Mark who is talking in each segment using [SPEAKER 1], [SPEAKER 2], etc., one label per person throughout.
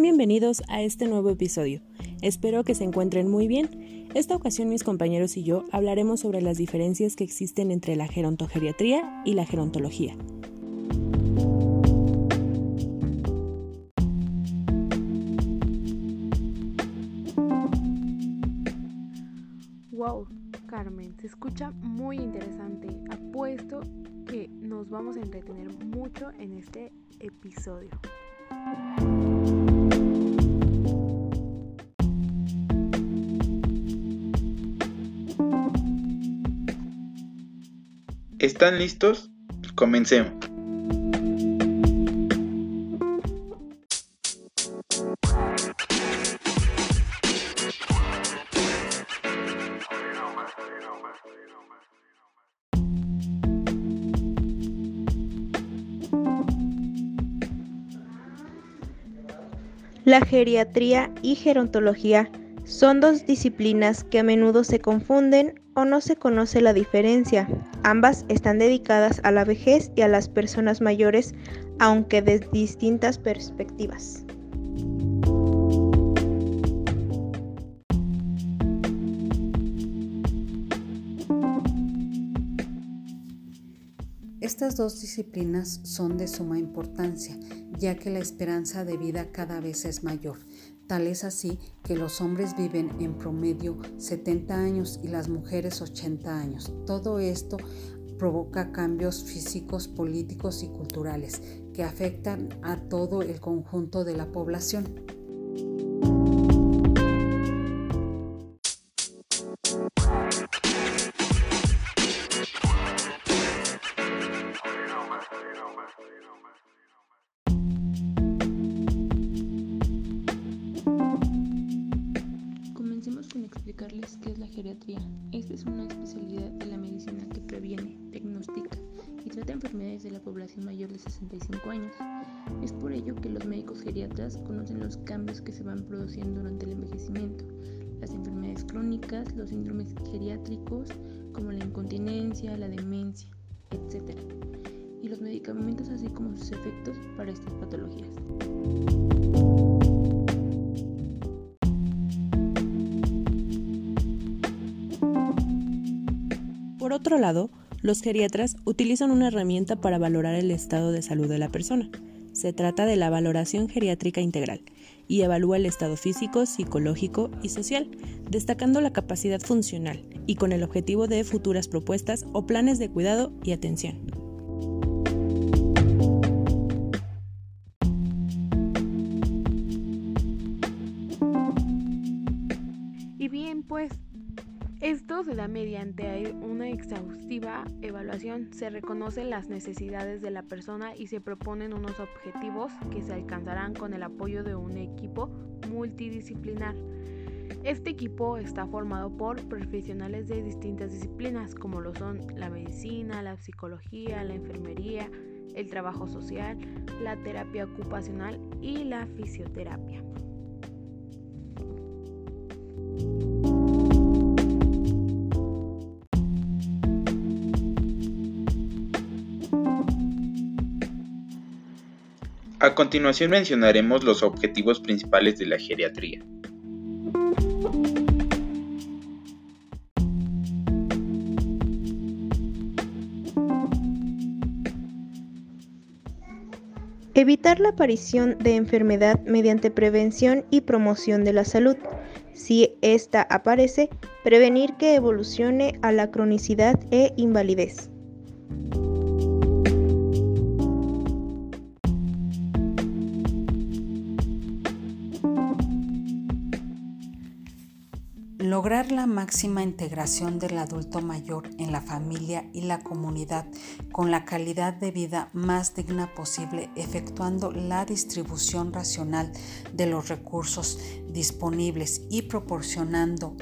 [SPEAKER 1] Bienvenidos a este nuevo episodio. Espero que se encuentren muy bien. Esta ocasión mis compañeros y yo hablaremos sobre las diferencias que existen entre la gerontogeriatría y la gerontología.
[SPEAKER 2] Wow, Carmen, se escucha muy interesante. Apuesto que nos vamos a entretener mucho en este episodio.
[SPEAKER 3] ¿Están listos? Comencemos.
[SPEAKER 4] La geriatría y gerontología son dos disciplinas que a menudo se confunden o no se conoce la diferencia. Ambas están dedicadas a la vejez y a las personas mayores, aunque desde distintas perspectivas.
[SPEAKER 5] Estas dos disciplinas son de suma importancia, ya que la esperanza de vida cada vez es mayor. Tal es así que los hombres viven en promedio 70 años y las mujeres 80 años. Todo esto provoca cambios físicos, políticos y culturales que afectan a todo el conjunto de la población.
[SPEAKER 6] Se van produciendo durante el envejecimiento, las enfermedades crónicas, los síndromes geriátricos como la incontinencia, la demencia, etc. Y los medicamentos así como sus efectos para estas patologías.
[SPEAKER 1] Por otro lado, los geriatras utilizan una herramienta para valorar el estado de salud de la persona. Se trata de la valoración geriátrica integral y evalúa el estado físico, psicológico y social, destacando la capacidad funcional y con el objetivo de futuras propuestas o planes de cuidado y atención.
[SPEAKER 2] Y bien, pues esto se da mediante una exhaustiva evaluación, se reconocen las necesidades de la persona y se proponen unos objetivos que se alcanzarán con el apoyo de un equipo multidisciplinar. Este equipo está formado por profesionales de distintas disciplinas como lo son la medicina, la psicología, la enfermería, el trabajo social, la terapia ocupacional y la fisioterapia.
[SPEAKER 3] A continuación mencionaremos los objetivos principales de la geriatría.
[SPEAKER 4] Evitar la aparición de enfermedad mediante prevención y promoción de la salud. Si ésta aparece, prevenir que evolucione a la cronicidad e invalidez.
[SPEAKER 5] Lograr la máxima integración del adulto mayor en la familia y la comunidad con la calidad de vida más digna posible, efectuando la distribución racional de los recursos disponibles y proporcionando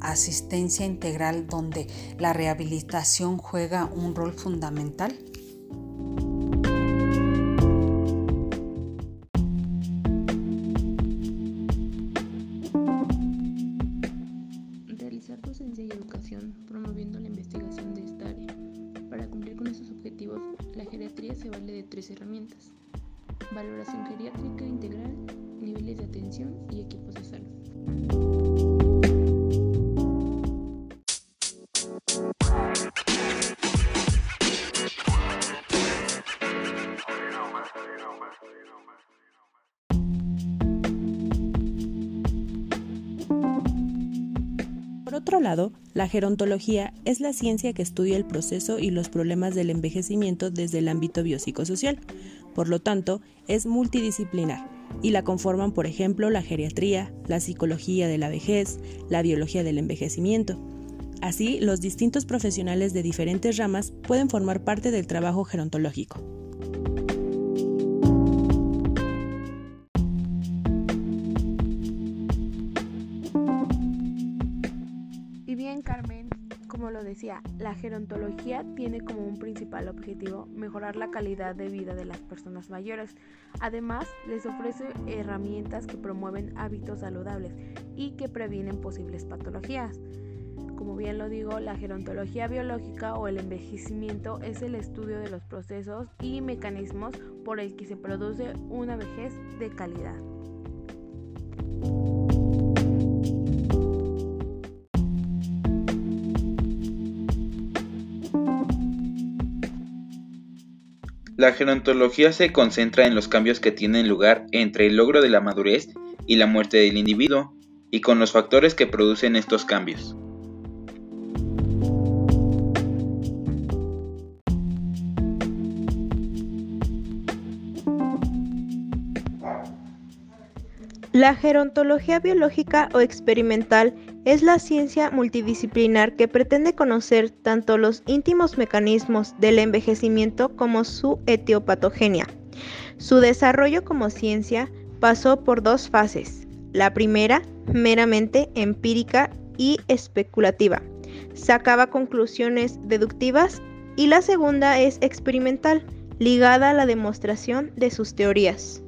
[SPEAKER 5] asistencia integral donde la rehabilitación juega un rol fundamental.
[SPEAKER 1] Otro lado, la gerontología es la ciencia que estudia el proceso y los problemas del envejecimiento desde el ámbito biopsicosocial. Por lo tanto, es multidisciplinar y la conforman, por ejemplo, la geriatría, la psicología de la vejez, la biología del envejecimiento. Así, los distintos profesionales de diferentes ramas pueden formar parte del trabajo gerontológico.
[SPEAKER 2] Carmen, como lo decía, la gerontología tiene como un principal objetivo mejorar la calidad de vida de las personas mayores. Además, les ofrece herramientas que promueven hábitos saludables y que previenen posibles patologías. Como bien lo digo, la gerontología biológica o el envejecimiento es el estudio de los procesos y mecanismos por el que se produce una vejez de calidad.
[SPEAKER 3] La gerontología se concentra en los cambios que tienen lugar entre el logro de la madurez y la muerte del individuo, y con los factores que producen estos cambios.
[SPEAKER 4] La gerontología biológica o experimental es la ciencia multidisciplinar que pretende conocer tanto los íntimos mecanismos del envejecimiento como su etiopatogenia. Su desarrollo como ciencia pasó por dos fases. La primera, meramente empírica y especulativa, sacaba conclusiones deductivas y la segunda es experimental, ligada a la demostración de sus teorías.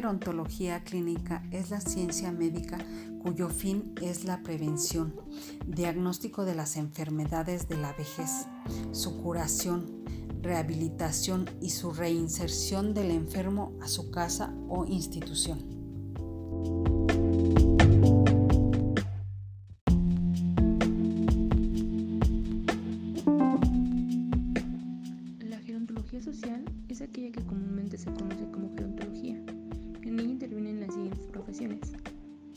[SPEAKER 5] Gerontología clínica es la ciencia médica cuyo fin es la prevención, diagnóstico de las enfermedades de la vejez, su curación, rehabilitación y su reinserción del enfermo a su casa o institución.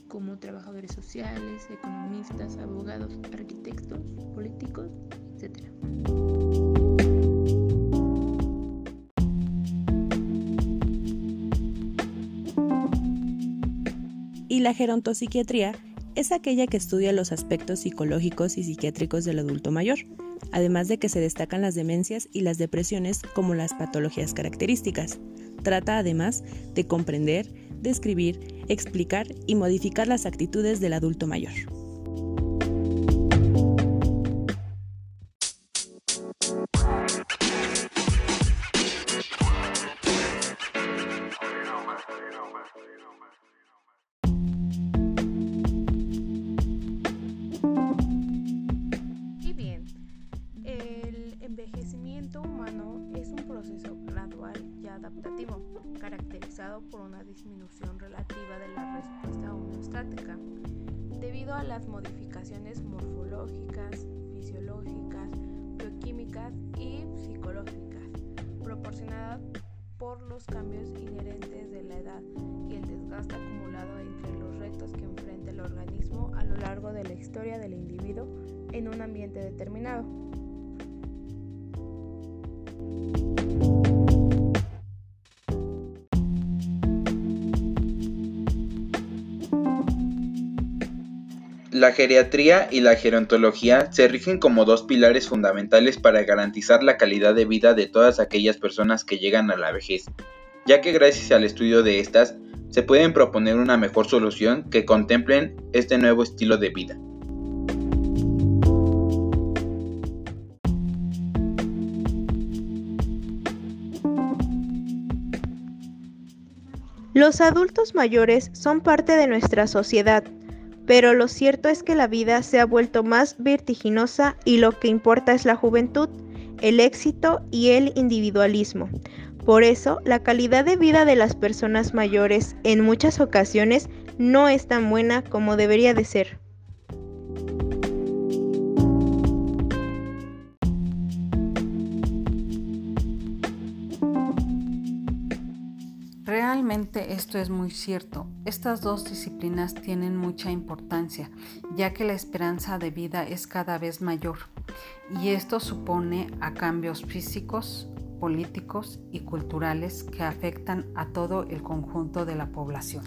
[SPEAKER 6] Como trabajadores sociales, economistas, abogados, arquitectos, políticos, etc.
[SPEAKER 1] Y la gerontopsiquiatría es aquella que estudia los aspectos psicológicos y psiquiátricos del adulto mayor, además de que se destacan las demencias y las depresiones como las patologías características. Trata además de comprender, describir, explicar y modificar las actitudes del adulto mayor.
[SPEAKER 2] Y bien, el modificaciones morfológicas, fisiológicas, bioquímicas y psicológicas, proporcionadas por los cambios inherentes de la edad y el desgaste acumulado entre los retos que enfrenta el organismo a lo largo de la historia del individuo en un ambiente determinado.
[SPEAKER 3] La geriatría y la gerontología se rigen como dos pilares fundamentales para garantizar la calidad de vida de todas aquellas personas que llegan a la vejez, ya que gracias al estudio de estas se pueden proponer una mejor solución que contemplen este nuevo estilo de vida.
[SPEAKER 4] Los adultos mayores son parte de nuestra sociedad, pero lo cierto es que la vida se ha vuelto más vertiginosa y lo que importa es la juventud, el éxito y el individualismo. Por eso, la calidad de vida de las personas mayores en muchas ocasiones no es tan buena como debería de ser.
[SPEAKER 5] Realmente esto es muy cierto. Estas dos disciplinas tienen mucha importancia, ya que la esperanza de vida es cada vez mayor, y esto supone a cambios físicos, políticos y culturales que afectan a todo el conjunto de la población.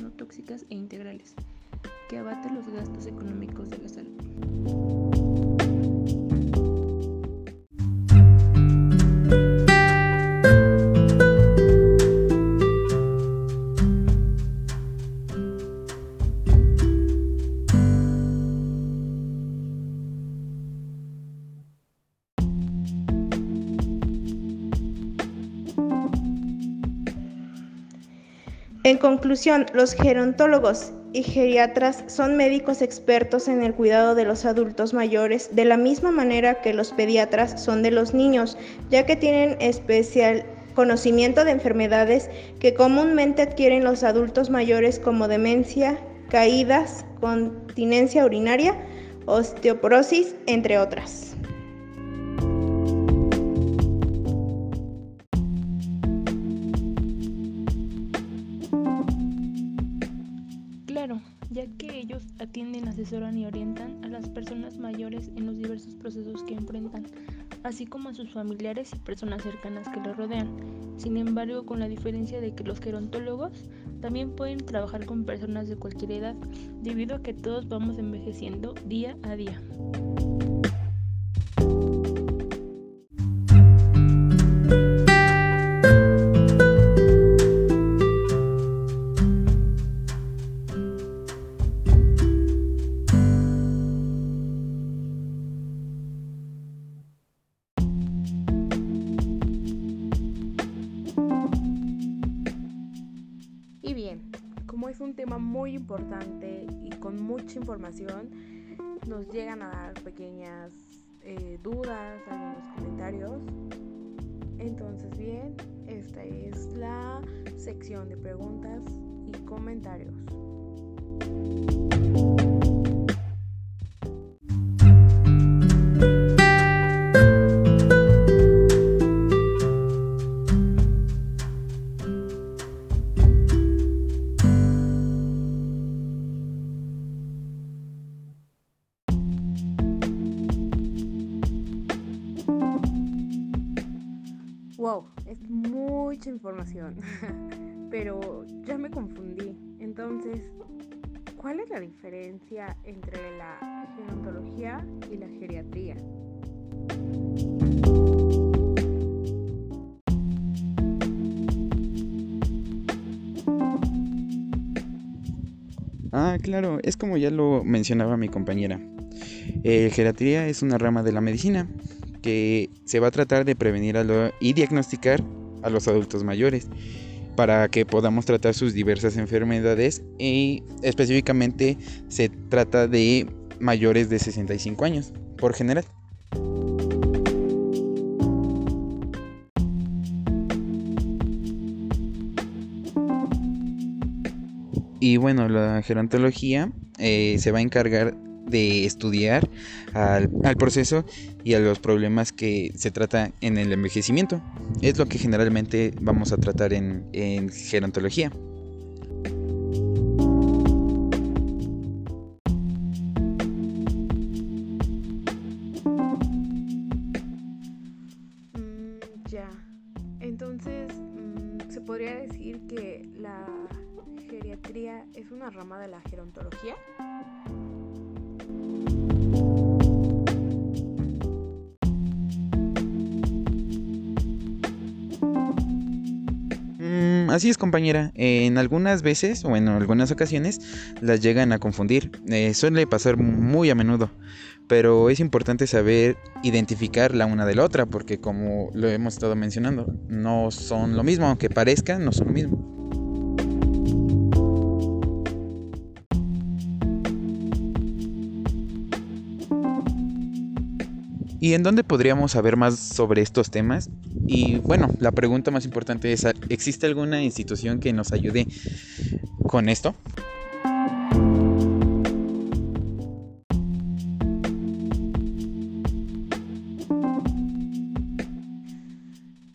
[SPEAKER 6] No tóxicas e integrales, que abaten los gastos económicos de la salud.
[SPEAKER 4] En conclusión, los gerontólogos y geriatras son médicos expertos en el cuidado de los adultos mayores, de la misma manera que los pediatras son de los niños, ya que tienen especial conocimiento de enfermedades que comúnmente adquieren los adultos mayores como demencia, caídas, continencia urinaria, osteoporosis, entre otras.
[SPEAKER 6] Asesoran y orientan a las personas mayores en los diversos procesos que enfrentan, así como a sus familiares y personas cercanas que los rodean. Sin embargo, con la diferencia de que los gerontólogos también pueden trabajar con personas de cualquier edad, debido a que todos vamos envejeciendo día a día.
[SPEAKER 2] Entonces, bien, esta es la sección de preguntas y comentarios. pero ya me confundí. Entonces, ¿cuál es la diferencia entre la gerontología y la geriatría?
[SPEAKER 3] Ah, claro, es como ya lo mencionaba mi compañera. Eh, geriatría es una rama de la medicina que se va a tratar de prevenir a lo- y diagnosticar a los adultos mayores para que podamos tratar sus diversas enfermedades y específicamente se trata de mayores de 65 años por general. Y bueno, la gerontología eh, se va a encargar de estudiar al, al proceso y a los problemas que se trata en el envejecimiento. Es lo que generalmente vamos a tratar en, en gerontología. Así es compañera, en algunas veces o en algunas ocasiones las llegan a confundir, eh, suele pasar muy a menudo, pero es importante saber identificar la una de la otra porque como lo hemos estado mencionando, no son lo mismo, aunque parezcan, no son lo mismo. ¿Y en dónde podríamos saber más sobre estos temas? Y bueno, la pregunta más importante es, ¿existe alguna institución que nos ayude con esto?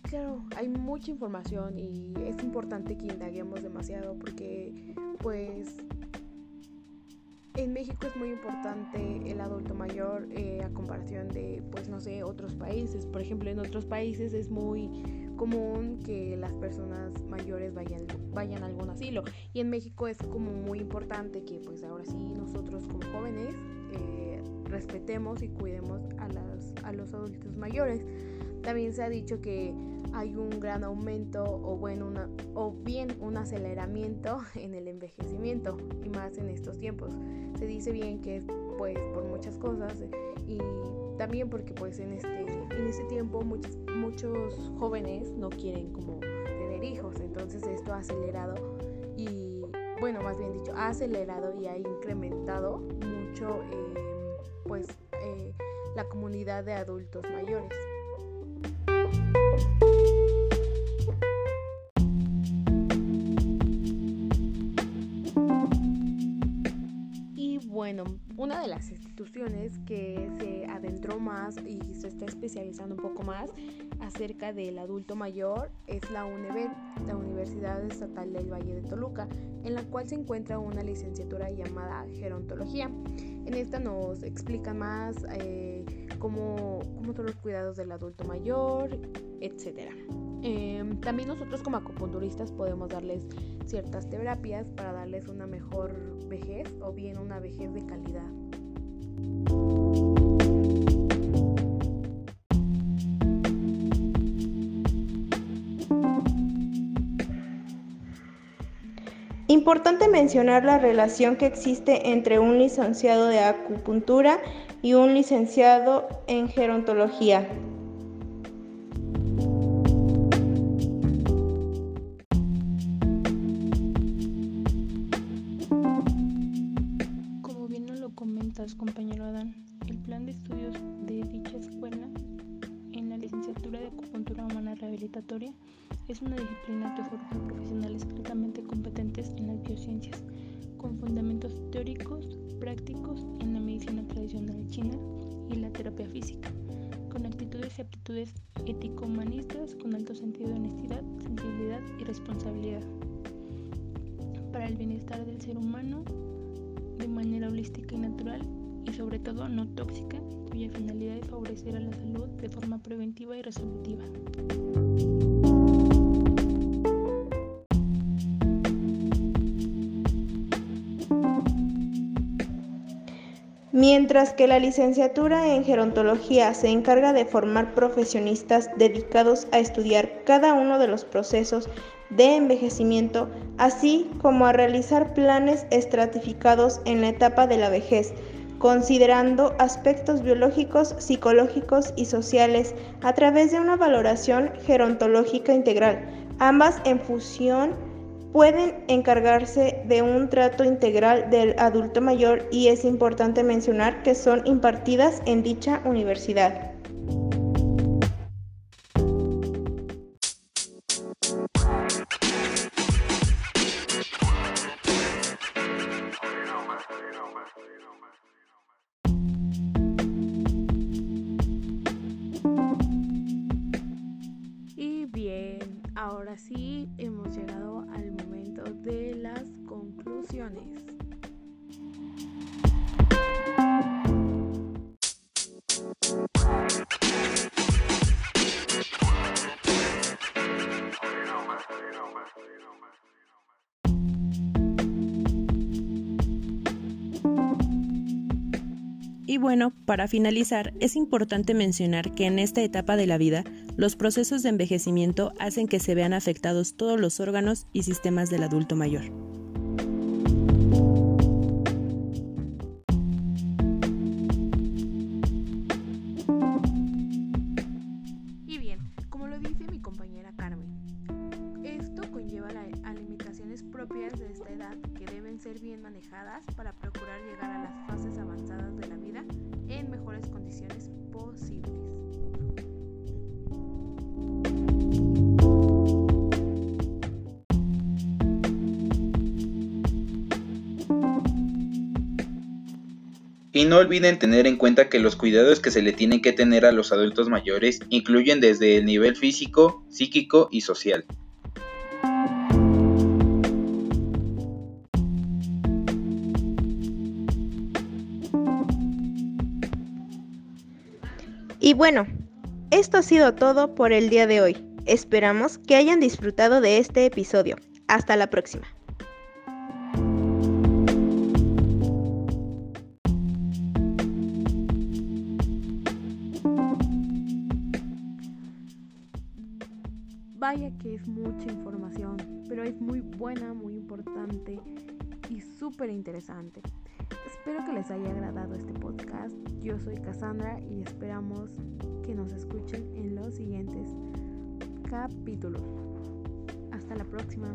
[SPEAKER 2] Claro, hay mucha información y es importante que indaguemos demasiado porque pues en México es muy importante el adulto mayor eh, a comparación de, pues no sé, otros países. Por ejemplo, en otros países es muy común que las personas mayores vayan, vayan a algún asilo. Y en México es como muy importante que pues ahora sí nosotros como jóvenes eh, respetemos y cuidemos a, las, a los adultos mayores. También se ha dicho que hay un gran aumento o, bueno, una, o bien un aceleramiento en el envejecimiento y más en estos tiempos. Se dice bien que es pues por muchas cosas y también porque pues en este, en este tiempo muchos, muchos jóvenes no quieren como tener hijos, entonces esto ha acelerado y bueno, más bien dicho, ha acelerado y ha incrementado mucho eh, pues eh, la comunidad de adultos mayores. Una de las instituciones que se adentró más y se está especializando un poco más acerca del adulto mayor es la UNEVED, la Universidad Estatal del Valle de Toluca, en la cual se encuentra una licenciatura llamada Gerontología. En esta nos explica más eh, cómo, cómo son los cuidados del adulto mayor, etc. Em, también nosotros como acupunturistas podemos darles ciertas terapias para darles una mejor vejez o bien una vejez de calidad.
[SPEAKER 4] Importante mencionar la relación que existe entre un licenciado de acupuntura y un licenciado en gerontología.
[SPEAKER 6] Compañero. El plan de estudios de dicha escuela en la licenciatura de acupuntura humana rehabilitatoria es una disciplina que forma profesionales altamente competentes en las biociencias, con fundamentos teóricos, prácticos en la medicina tradicional china y la terapia física, con actitudes y aptitudes ético-humanistas con alto sentido de honestidad, sensibilidad y responsabilidad para el bienestar del ser humano de manera holística y natural y sobre todo no tóxica, cuya finalidad es favorecer a la salud de forma preventiva y resolutiva.
[SPEAKER 4] Mientras que la licenciatura en gerontología se encarga de formar profesionistas dedicados a estudiar cada uno de los procesos de envejecimiento, así como a realizar planes estratificados en la etapa de la vejez, considerando aspectos biológicos, psicológicos y sociales a través de una valoración gerontológica integral. Ambas en fusión pueden encargarse de un trato integral del adulto mayor y es importante mencionar que son impartidas en dicha universidad.
[SPEAKER 1] Bueno, para finalizar, es importante mencionar que en esta etapa de la vida Los procesos de envejecimiento hacen que se vean afectados todos los órganos y sistemas del adulto mayor.
[SPEAKER 3] No olviden tener en cuenta que los cuidados que se le tienen que tener a los adultos mayores incluyen desde el nivel físico, psíquico y social.
[SPEAKER 4] Y bueno, esto ha sido todo por el día de hoy. Esperamos que hayan disfrutado de este episodio. Hasta la próxima.
[SPEAKER 2] Vaya que es mucha información, pero es muy buena, muy importante y súper interesante. Espero que les haya agradado este podcast. Yo soy Cassandra y esperamos que nos escuchen en los siguientes capítulos. Hasta la próxima.